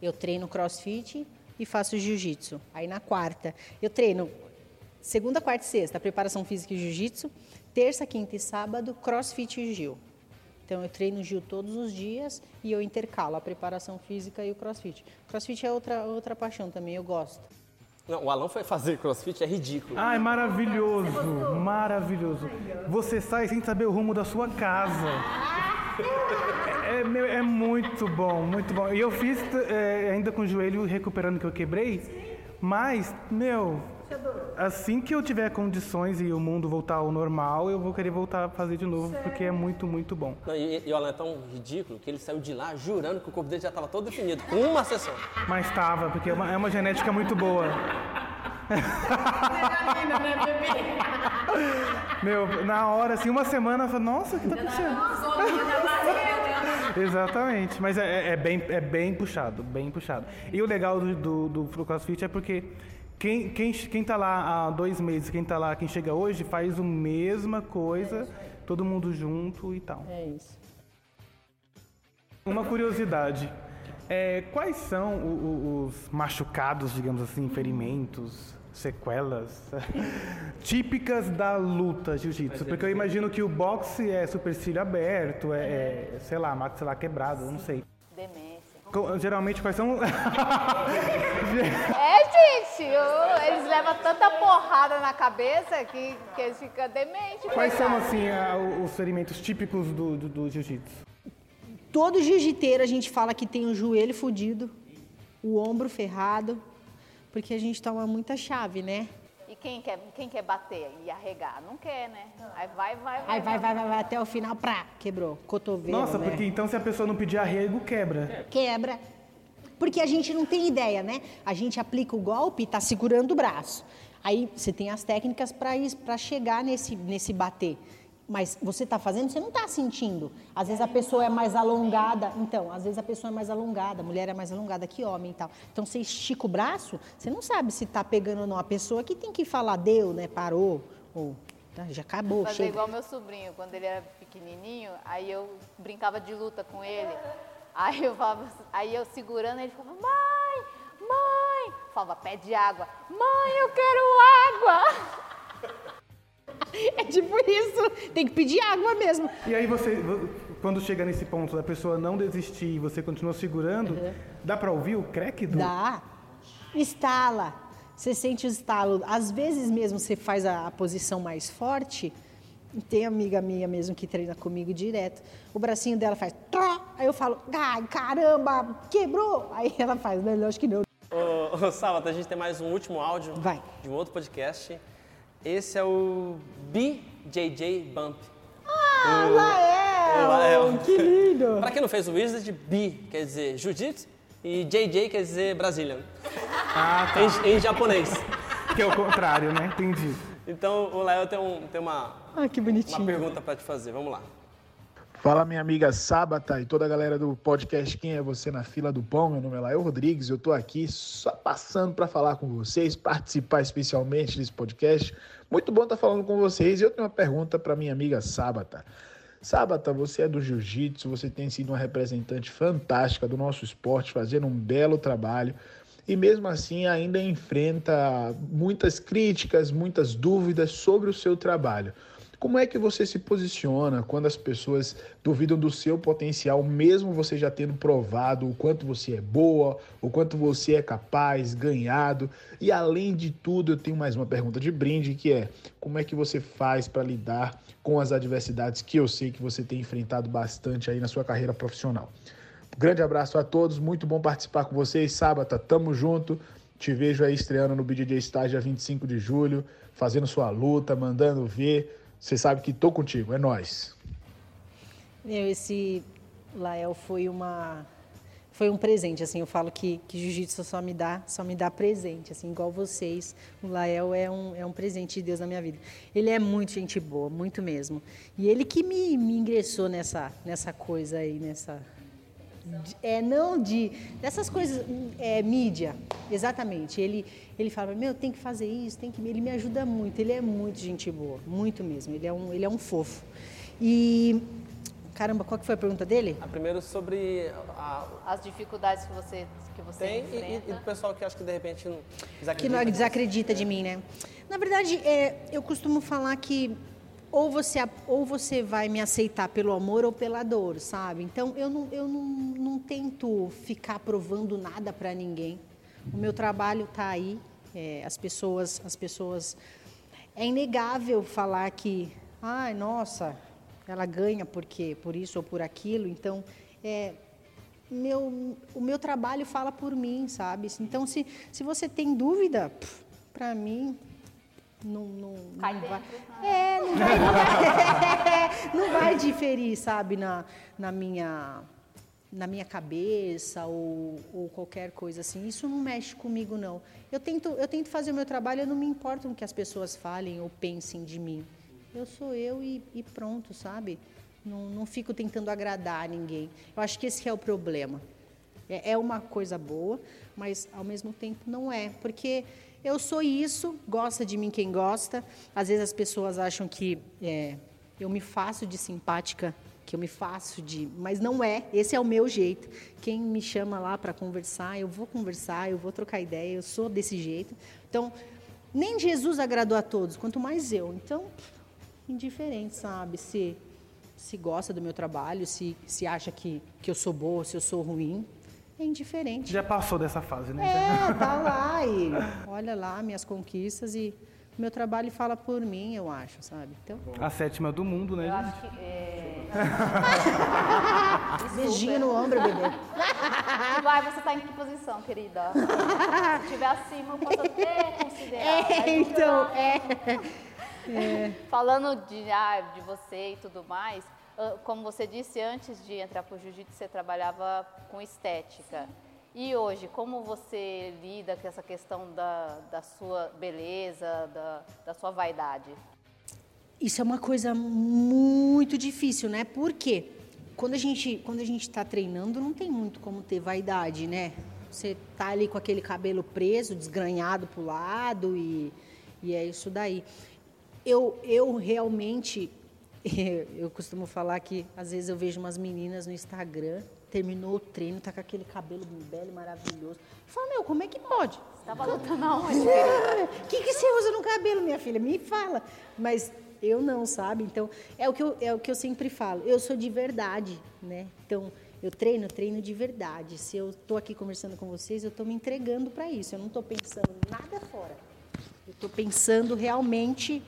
eu treino crossfit e faço jiu-jitsu. Aí na quarta, eu treino segunda, quarta e sexta, preparação física e jiu-jitsu. Terça, quinta e sábado, crossfit e jiu. Então eu treino Gil todos os dias e eu intercalo a preparação física e o crossfit. Crossfit é outra, outra paixão também, eu gosto. Não, o Alan foi fazer crossfit, é ridículo. Ai, maravilhoso, maravilhoso. Você sai sem saber o rumo da sua casa. É, é, é muito bom, muito bom. E eu fiz é, ainda com o joelho recuperando que eu quebrei, mas, meu, assim que eu tiver condições e o mundo voltar ao normal, eu vou querer voltar a fazer de novo, porque é muito, muito bom. Não, e, e o Alan é tão ridículo que ele saiu de lá jurando que o corpo dele já estava todo definido, com uma sessão. Mas tava, porque é uma, é uma genética muito boa. Meu, na hora, assim, uma semana, eu falo, nossa, o que tá acontecendo? [laughs] Exatamente, mas é, é- é bem, é bem puxado, bem puxado. E o legal do, do, do CrossFit é porque quem, quem, quem tá lá há dois meses, quem tá lá, quem chega hoje, faz a mesma coisa, todo mundo junto e tal. É isso. Uma curiosidade, é, quais são o- o- os machucados, digamos assim, ferimentos, sequelas [laughs] típicas da luta jiu-jitsu. Porque eu imagino que o boxe é supercílio aberto, é, é sei lá, maxilar quebrado, não sei. Demência. Geralmente, quais são. É, gente, o- eles levam tanta porrada na cabeça que, que eles ficam dementes. quais são, assim, a- os ferimentos típicos do, do, do jiu-jitsu? Todo jiu-jiteiro a gente fala que tem o joelho fudido, o ombro ferrado, porque a gente toma muita chave, né? E quem quer, quem quer bater e arregar? Não quer, né? Aí vai, vai, vai. Aí vai, vai, vai, vai até o final, prá, quebrou, cotovelo, Nossa, né? porque então se a pessoa não pedir arrego, quebra. Quebra. Porque a gente não tem ideia, né? A gente aplica o golpe e tá segurando o braço. Aí você tem as técnicas para chegar nesse, nesse bater. Mas você está fazendo, você não está sentindo. Às vezes a pessoa é mais alongada. Então, às vezes a pessoa é mais alongada, a mulher é mais alongada que homem e tal. Então você estica o braço, você não sabe se está pegando ou não. A pessoa que tem que falar, deu, né? Parou, ou tá, já acabou, Fazer chega. igual meu sobrinho, quando ele era pequenininho, aí eu brincava de luta com ele. Aí eu falava, aí eu segurando, ele falava, mãe, mãe. Falava, pede água. Mãe, eu quero água. [laughs] É tipo isso. Tem que pedir água mesmo. E aí você, vo- quando chega nesse ponto da pessoa não desistir e você continua segurando, dá pra ouvir o crack do... Dá. Estala. Você sente o estalo. Às vezes mesmo você faz a, a posição mais forte. Tem amiga minha mesmo que treina comigo direto. O bracinho dela faz. Tró! Aí eu falo, ai, caramba, quebrou! Aí ela faz, né? Acho que não. Ô, ô Sábado, a gente tem mais um último áudio Vai. de um outro podcast. Esse é o BJJ Bump. Ah, Lael! Lael. Que lindo! [laughs] Pra quem não fez o Wizard, B quer dizer Jiu-Jitsu e JJ quer dizer Brazilian. Ah, tá. Em, em japonês. Que é o contrário, né? Entendi. Então, o Léo tem, um, tem uma, Ah, que uma bonitinho. pergunta pra te fazer. Vamos lá. Fala minha amiga Sábata e toda a galera do podcast Quem é Você na Fila do Pão. Meu nome é Lael Rodrigues, eu tô aqui só passando para falar com vocês, participar especialmente desse podcast. Muito bom estar falando com vocês e eu tenho uma pergunta para minha amiga Sábata. Sábata, você é do jiu-jitsu, você tem sido uma representante fantástica do nosso esporte, fazendo um belo trabalho e mesmo assim ainda enfrenta muitas críticas, muitas dúvidas sobre o seu trabalho. Como é que você se posiciona quando as pessoas duvidam do seu potencial, mesmo você já tendo provado o quanto você é boa, o quanto você é capaz, ganhado? E além de tudo, eu tenho mais uma pergunta de brinde, que é: como é que você faz para lidar com as adversidades que eu sei que você tem enfrentado bastante aí na sua carreira profissional? Grande abraço a todos, muito bom participar com vocês. Sábata, tamo junto. Te vejo aí estreando no BJJ Star dia 25 de julho, fazendo sua luta, mandando ver. Você sabe que tô contigo, é nós. Meu, esse Lael foi uma foi um presente, assim, eu falo que, que jiu-jitsu só me dá, só me dá presente, assim, igual vocês. O Lael é um, é um presente de Deus na minha vida. Ele é muito gente boa, muito mesmo. E ele que me, me ingressou nessa, nessa coisa aí, nessa é não de dessas coisas é mídia exatamente ele ele fala meu tem que fazer isso tem que ele me ajuda muito ele é muito gente boa muito mesmo ele é um ele é um fofo e caramba qual que foi a pergunta dele A primeiro sobre a, As dificuldades que você, que você tem e, e, e enfrenta. do pessoal que acha que de repente não que não desacredita de mim, né? Na verdade, é, eu costumo falar que ou você, ou você vai me aceitar pelo amor ou pela dor, sabe? Então, eu não, eu não, não tento ficar provando nada para ninguém. O meu trabalho está aí. é, as pessoas, as pessoas... É inegável falar que, ai, nossa, ela ganha porque por isso ou por aquilo. Então, é, meu, o meu trabalho fala por mim, sabe? Então, se, se você tem dúvida, para mim, não, não, Cai não dentro. vai. É, não vai, não vai, [laughs] não vai diferir, sabe, na, na minha na minha cabeça ou, ou qualquer coisa assim. Isso não mexe comigo, não. Eu tento, eu tento fazer o meu trabalho, eu não me importo com o que as pessoas falem ou pensem de mim. Eu sou eu e, e pronto, sabe? Não, não fico tentando agradar ninguém. Eu acho que esse é o problema. É, é uma coisa boa, mas ao mesmo tempo não é. Porque eu sou isso, gosta de mim quem gosta. Às vezes as pessoas acham que é, eu me faço de simpática, que eu me faço de. Mas não é, esse é o meu jeito. Quem me chama lá para conversar, eu vou conversar, eu vou trocar ideia, eu sou desse jeito. Então, Nem Jesus agradou a todos, quanto mais eu. Então, indiferente, sabe? Se, se gosta do meu trabalho, se, se acha que, que eu sou boa, se eu sou ruim, é indiferente. Já passou dessa fase, né? É, tá lá e olha lá minhas conquistas e meu trabalho fala por mim, eu acho, sabe? Então, A sétima do mundo, né? Eu gente? acho que. É... [laughs] beijinho no ombro, bebê. Vai, você tá em que posição, querida? Se estiver acima, eu posso até considerar. É, então, é. Falando de, ah, de você e tudo mais, como você disse antes de entrar para o jiu-jitsu, você trabalhava com estética. E hoje, como você lida com essa questão da, da sua beleza, da, da sua vaidade? Isso é uma coisa muito difícil, né? Porque quando a gente quando a gente está treinando, não tem muito como ter vaidade, né? Você tá ali com aquele cabelo preso, desgranhado pro lado e, e é isso daí. Eu, eu realmente, [laughs] eu costumo falar que às vezes eu vejo umas meninas no Instagram, terminou o treino, tá com aquele cabelo belo, maravilhoso. Eu falo, meu, como é que pode? Você estava lutando aonde? [laughs] O que, que você usa no cabelo, minha filha? Me fala. Mas eu não, sabe? Então, é o que eu, é o que eu sempre falo. Eu sou de verdade, né? Então, eu treino, treino de verdade. Se eu estou aqui conversando com vocês, eu estou me entregando para isso. Eu não estou pensando nada fora. Eu estou pensando realmente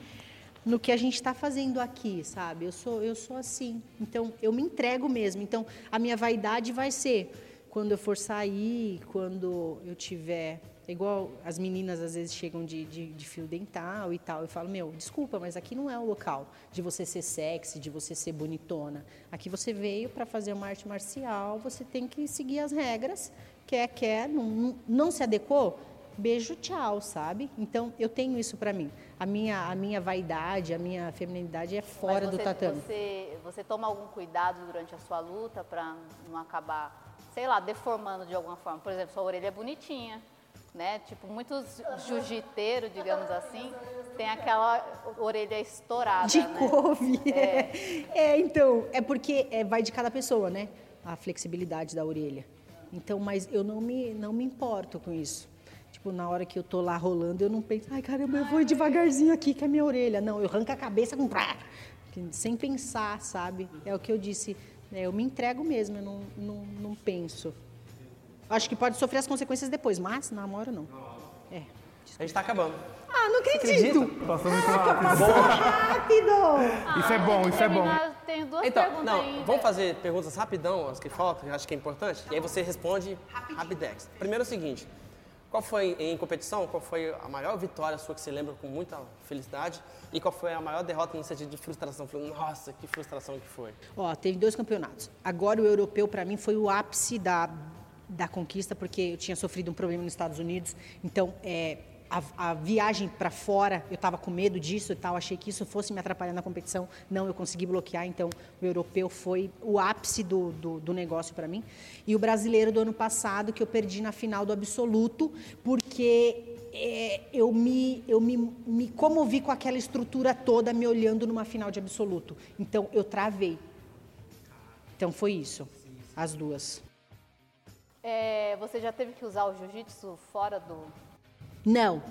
no que a gente está fazendo aqui, sabe? Eu sou, eu sou assim. Então, eu me entrego mesmo. Então, a minha vaidade vai ser quando eu for sair, quando eu tiver. Igual as meninas às vezes chegam de, de, de fio dental e tal. Eu falo, meu, desculpa, mas aqui não é o local de você ser sexy, de você ser bonitona. Aqui você veio para fazer uma arte marcial, você tem que seguir as regras. Quer, quer, não, não se adequou? Beijo, tchau, sabe? Então eu tenho isso para mim. A minha, a minha vaidade, a minha feminilidade é fora Mas do você, tatame. Você, você toma algum cuidado durante a sua luta para não acabar, sei lá, deformando de alguma forma? Por exemplo, sua orelha é bonitinha, né? Tipo, muitos jiu-jiteiros, digamos assim, tem aquela orelha estourada, De né? couve. [laughs] É. É, então, é porque é, vai de cada pessoa, né? A flexibilidade da orelha. Então, mas eu não me, não me importo com isso. Tipo, na hora que eu tô lá rolando, eu não penso, ai caramba, eu vou devagarzinho aqui que é a minha orelha. Não, eu arranco a cabeça com. Sem pensar, sabe? É o que eu disse. né, eu me entrego mesmo, eu não, não, não penso. Acho que pode sofrer as consequências depois, mas na hora não. É. A gente tá acabando. Ah, não acredito! Passou muito rápido. Rápido! Isso é bom, isso é bom. Tenho duas Então, perguntas não, ainda. vamos fazer perguntas rapidão, as que faltam, que eu acho que é importante, e aí você responde rapidex. Primeiro é o seguinte, qual foi, em competição, qual foi a maior vitória sua que você lembra com muita felicidade e qual foi a maior derrota no sentido de frustração? Nossa, que frustração que foi. Ó, teve dois campeonatos. Agora o europeu para mim foi o ápice da, da conquista, porque eu tinha sofrido um problema nos Estados Unidos. Então, é, a, a viagem para fora, eu estava com medo disso e tal, achei que isso fosse me atrapalhar na competição. Não, eu consegui bloquear, então o europeu foi o ápice do, do, do negócio para mim. E o brasileiro do ano passado, que eu perdi na final do absoluto, porque é, eu, me, eu me, me comovi com aquela estrutura toda me olhando numa final de absoluto. Então eu travei. Então foi isso, as duas. É, você já teve que usar o jiu-jitsu fora do... Não,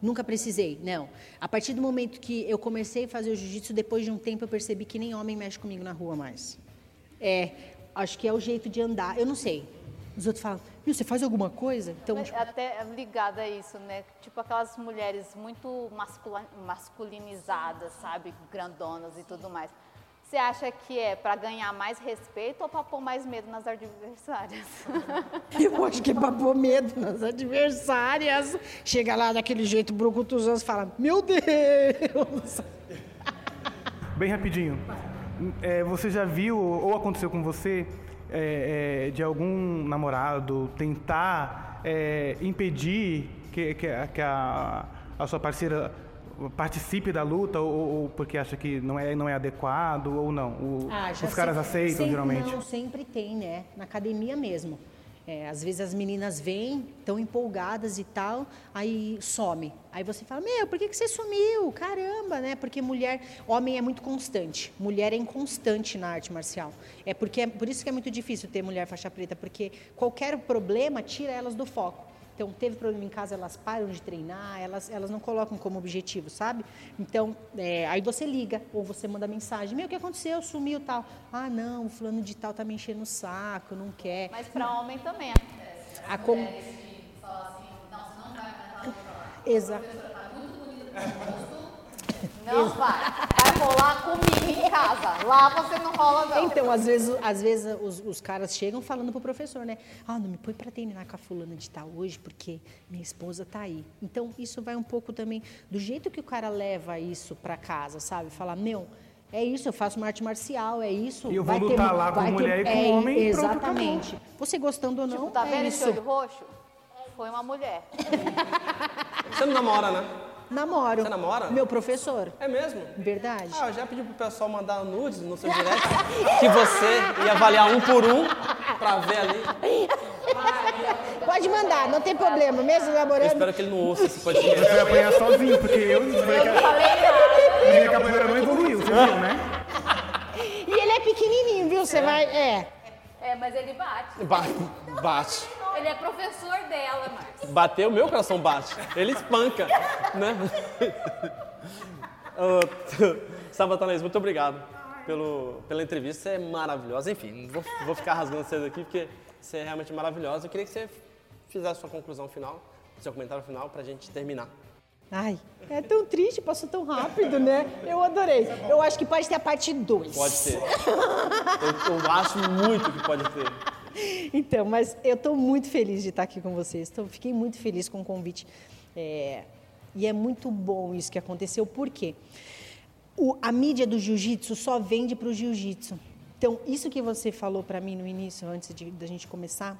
nunca precisei, não. A partir do momento que eu comecei a fazer o jiu-jitsu, depois de um tempo eu percebi que nem homem mexe comigo na rua mais. É, acho que é o jeito de andar, eu não sei. Os outros falam, "Viu, você faz alguma coisa? Então, Mas Até ligada a isso, né? Tipo aquelas mulheres muito masculinizadas, sabe? Grandonas e tudo mais. Você acha que é para ganhar mais respeito ou para pôr mais medo nas adversárias? [laughs] eu acho que é pra pôr medo nas adversárias. Chega lá daquele jeito brucutuzão e fala, meu Deus! [laughs] Bem rapidinho. É, você já viu ou aconteceu com você é, é, de algum namorado tentar é, impedir que, que que a, a sua parceira participe da luta ou, ou porque acha que não é, não é adequado ou não? O- Ah, os caras sempre- aceitam sempre- geralmente? Não, sempre tem, né? Na academia mesmo. É, às vezes as meninas vêm, tão empolgadas e tal, aí some. Aí você fala, meu, por que, que você sumiu? Caramba, né? Porque mulher, homem é muito constante, mulher é inconstante na arte marcial. É porque por isso que é muito difícil ter mulher faixa preta, porque qualquer problema tira elas do foco. Então, teve problema em casa, elas param de treinar, elas, elas não colocam como objetivo, sabe? Então, é, aí você liga ou você manda mensagem: Meu, o que aconteceu? Sumiu tal. Ah, não, o fulano de tal tá me enchendo o saco, não quer. Mas para homem também acontece. A com... Exato. Não vai. Vai rolar comigo em casa. Lá você não rola, não. Então, às vezes, às vezes os, os caras chegam falando pro professor, né? Ah, não me põe para treinar com a fulana de tal hoje, porque minha esposa tá aí. Então, isso vai um pouco também do jeito que o cara leva isso para casa, sabe? Falar, meu, é isso, eu faço uma arte marcial, é isso. E eu vou vai lutar lá com mulher e com é, homem e pronto, Exatamente. Você gostando ou não, Tipo, tá é vendo isso. esse olho roxo? Foi uma mulher. Você não namora, né? Namoro. Você namora? Meu professor. É mesmo? Verdade. Ah, eu já pedi pro pessoal mandar nudes no seu direct que você ia avaliar um por um pra ver ali. Pode mandar, não tem problema, mesmo Eu namorando. espero que ele não ouça esse podcast. Você vai apanhar sozinho, porque eu não falei minha capoeira não evoluiu, você viu, né? E ele é pequenininho, viu? Você vai. É. É, mas ele bate. Ba- bate. Ele é professor dela, Marcos. Bateu, meu coração bate. Ele espanca, né? [laughs] [laughs] Sabatanês, muito obrigado pelo, pela entrevista. Você é maravilhosa. Enfim, vou, vou ficar rasgando vocês aqui, porque você é realmente maravilhosa. Eu queria que você fizesse sua conclusão final, seu comentário final, pra gente terminar. Ai, é tão triste, passou tão rápido, né? Eu adorei. Eu acho que pode ter a parte 2. Pode ter. Eu, eu acho muito que pode ter. Então, mas eu estou muito feliz de estar aqui com vocês. Tô, fiquei muito feliz com o convite. É, e é muito bom isso que aconteceu, por quê? O- a mídia do jiu-jitsu só vende para o jiu-jitsu. Então, isso que você falou para mim no início, antes de, da gente começar,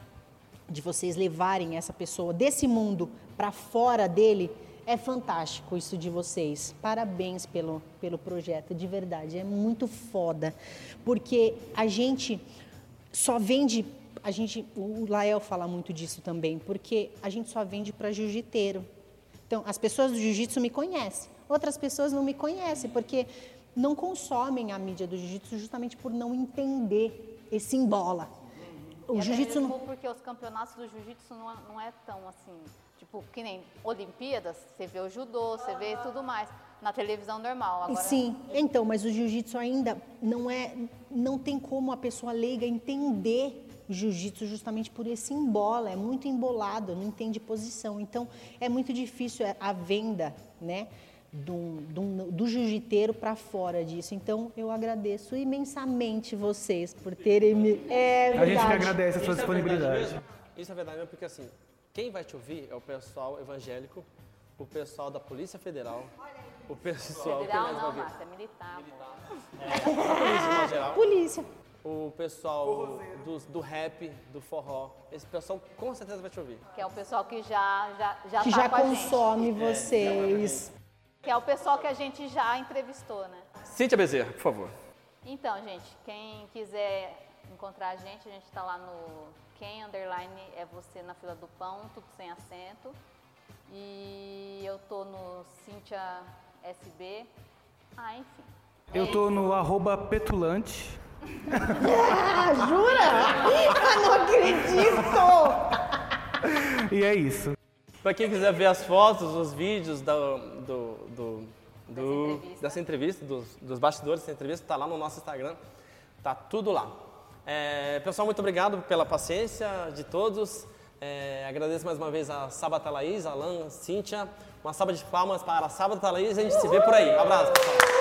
de vocês levarem essa pessoa desse mundo para fora dele, é fantástico isso de vocês. Parabéns pelo, pelo projeto, de verdade. É muito foda. Porque a gente só vende. A gente, o Lael fala muito disso também, porque a gente só vende para jiu-jiteiro. Então, as pessoas do jiu-jitsu me conhecem, outras pessoas não me conhecem, porque não consomem a mídia do jiu-jitsu justamente por não entender esse embola. O jiu-jitsu não. porque os campeonatos do jiu-jitsu não, é- não é tão assim, tipo, que nem Olimpíadas, você vê o judô, você vê tudo mais na televisão normal. Agora, Sim, então, mas o jiu-jitsu ainda não é, não tem como a pessoa leiga entender o jiu-jitsu justamente por esse embola, é muito embolado, não entende posição. Então, é muito difícil a venda, né, do, do, do jiu-jiteiro para fora disso. Então, eu agradeço imensamente vocês por terem me. É A gente que agradece a sua é disponibilidade. Isso é verdade mesmo, porque assim, quem vai te ouvir é o pessoal evangélico, o pessoal da Polícia Federal, o pessoal Federal que mais vai não? Márcia, é militar. polícia no geral, Polícia. o pessoal do, do rap, do forró. Esse pessoal com certeza vai te ouvir. Que é o pessoal que já, já, já Que tá já com a gente. consome vocês. Que é o pessoal que a gente já entrevistou, né? Cíntia Bezerra, por favor. Então, gente, quem quiser encontrar a gente, a gente está lá no quem underline é você na fila do pão, tudo sem acento. E eu tô no Cintia SB. Ah, enfim. Eu tô no arroba petulante. Ah, [laughs] jura? Eu não acredito! E é isso. Pra quem quiser ver as fotos, os vídeos do, do, do- do- dessa entrevista, dos, dos bastidores dessa entrevista, tá lá no nosso Instagram. Tá tudo lá. É, pessoal, muito obrigado pela paciência de todos. É, agradeço mais uma vez a Sabata Laís, Alan, Cíntia. Uma salva de palmas para a Sabata Laís a gente se vê por aí. Um abraço, pessoal.